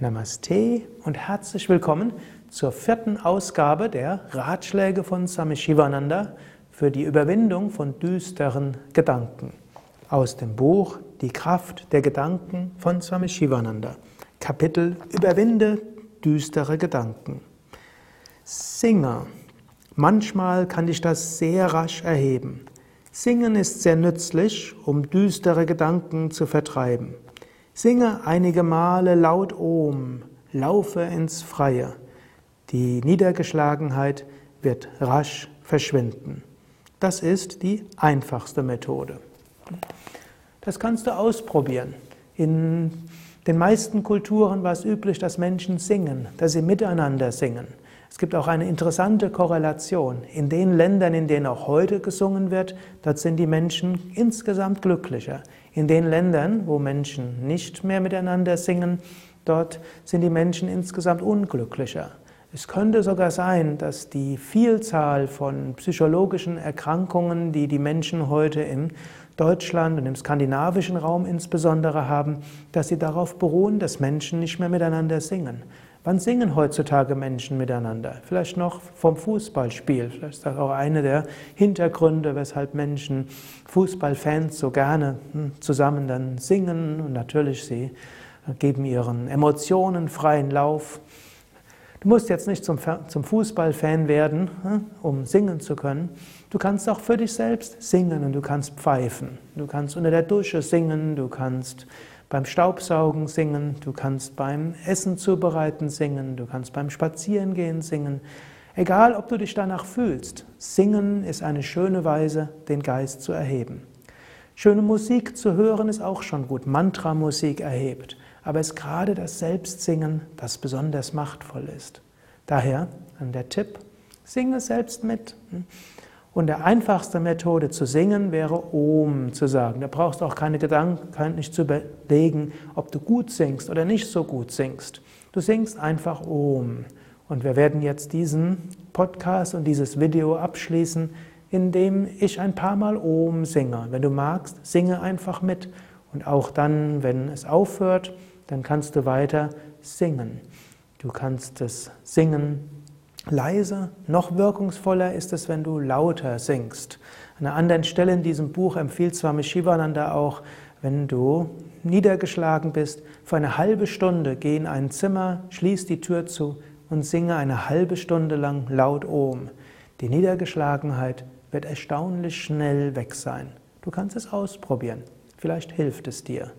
Namaste und herzlich willkommen zur vierten Ausgabe der Ratschläge von Swami Shivananda für die Überwindung von düsteren Gedanken. Aus dem Buch Die Kraft der Gedanken von Swami Shivananda. Kapitel Überwinde düstere Gedanken. Singe. Manchmal kann dich das sehr rasch erheben. Singen ist sehr nützlich, um düstere Gedanken zu vertreiben. Singe einige Male laut Om, laufe ins Freie. Die Niedergeschlagenheit wird rasch verschwinden. Das ist die einfachste Methode. Das kannst du ausprobieren. In den meisten Kulturen war es üblich, dass Menschen singen, dass sie miteinander singen. Es gibt auch eine interessante Korrelation. In den Ländern, in denen auch heute gesungen wird, dort sind die Menschen insgesamt glücklicher. In den Ländern, wo Menschen nicht mehr miteinander singen, dort sind die Menschen insgesamt unglücklicher. Es könnte sogar sein, dass die Vielzahl von psychologischen Erkrankungen, die die Menschen heute in Deutschland und im skandinavischen Raum insbesondere haben, dass sie darauf beruhen, dass Menschen nicht mehr miteinander singen. Wann singen heutzutage Menschen miteinander? Vielleicht noch vom Fußballspiel. Vielleicht ist das auch einer der Hintergründe, weshalb Menschen, Fußballfans so gerne hm, zusammen dann singen und natürlich sie geben ihren Emotionen freien Lauf. Du musst jetzt nicht zum, zum Fußballfan werden, hm, um singen zu können. Du kannst auch für dich selbst singen und du kannst pfeifen. Du kannst unter der Dusche singen, du kannst beim Staubsaugen singen, du kannst beim Essen zubereiten singen, du kannst beim Spazierengehen singen. Egal, ob du dich danach fühlst, singen ist eine schöne Weise, den Geist zu erheben. Schöne Musik zu hören ist auch schon gut. Mantra-Musik erhebt. Aber es ist gerade das Selbstsingen, das besonders machtvoll ist. Daher der Tipp, singe selbst mit. Und der einfachste Methode zu singen wäre Om zu sagen. Da brauchst du auch keine Gedanken, nicht zu überlegen, ob du gut singst oder nicht so gut singst. Du singst einfach Om. Und wir werden jetzt diesen Podcast und dieses Video abschließen, indem ich ein paar Mal Om singe. Wenn du magst, singe einfach mit. Und auch dann, wenn es aufhört, dann kannst du weiter singen. Du kannst es singen leise. Noch wirkungsvoller ist es, wenn du lauter singst. An einer anderen Stelle in diesem Buch empfiehlt Swami Shivananda auch, wenn du niedergeschlagen bist, für eine halbe Stunde geh in ein Zimmer, schließ die Tür zu und singe eine halbe Stunde lang laut Om. Die Niedergeschlagenheit wird erstaunlich schnell weg sein. Du kannst es ausprobieren. Vielleicht hilft es dir.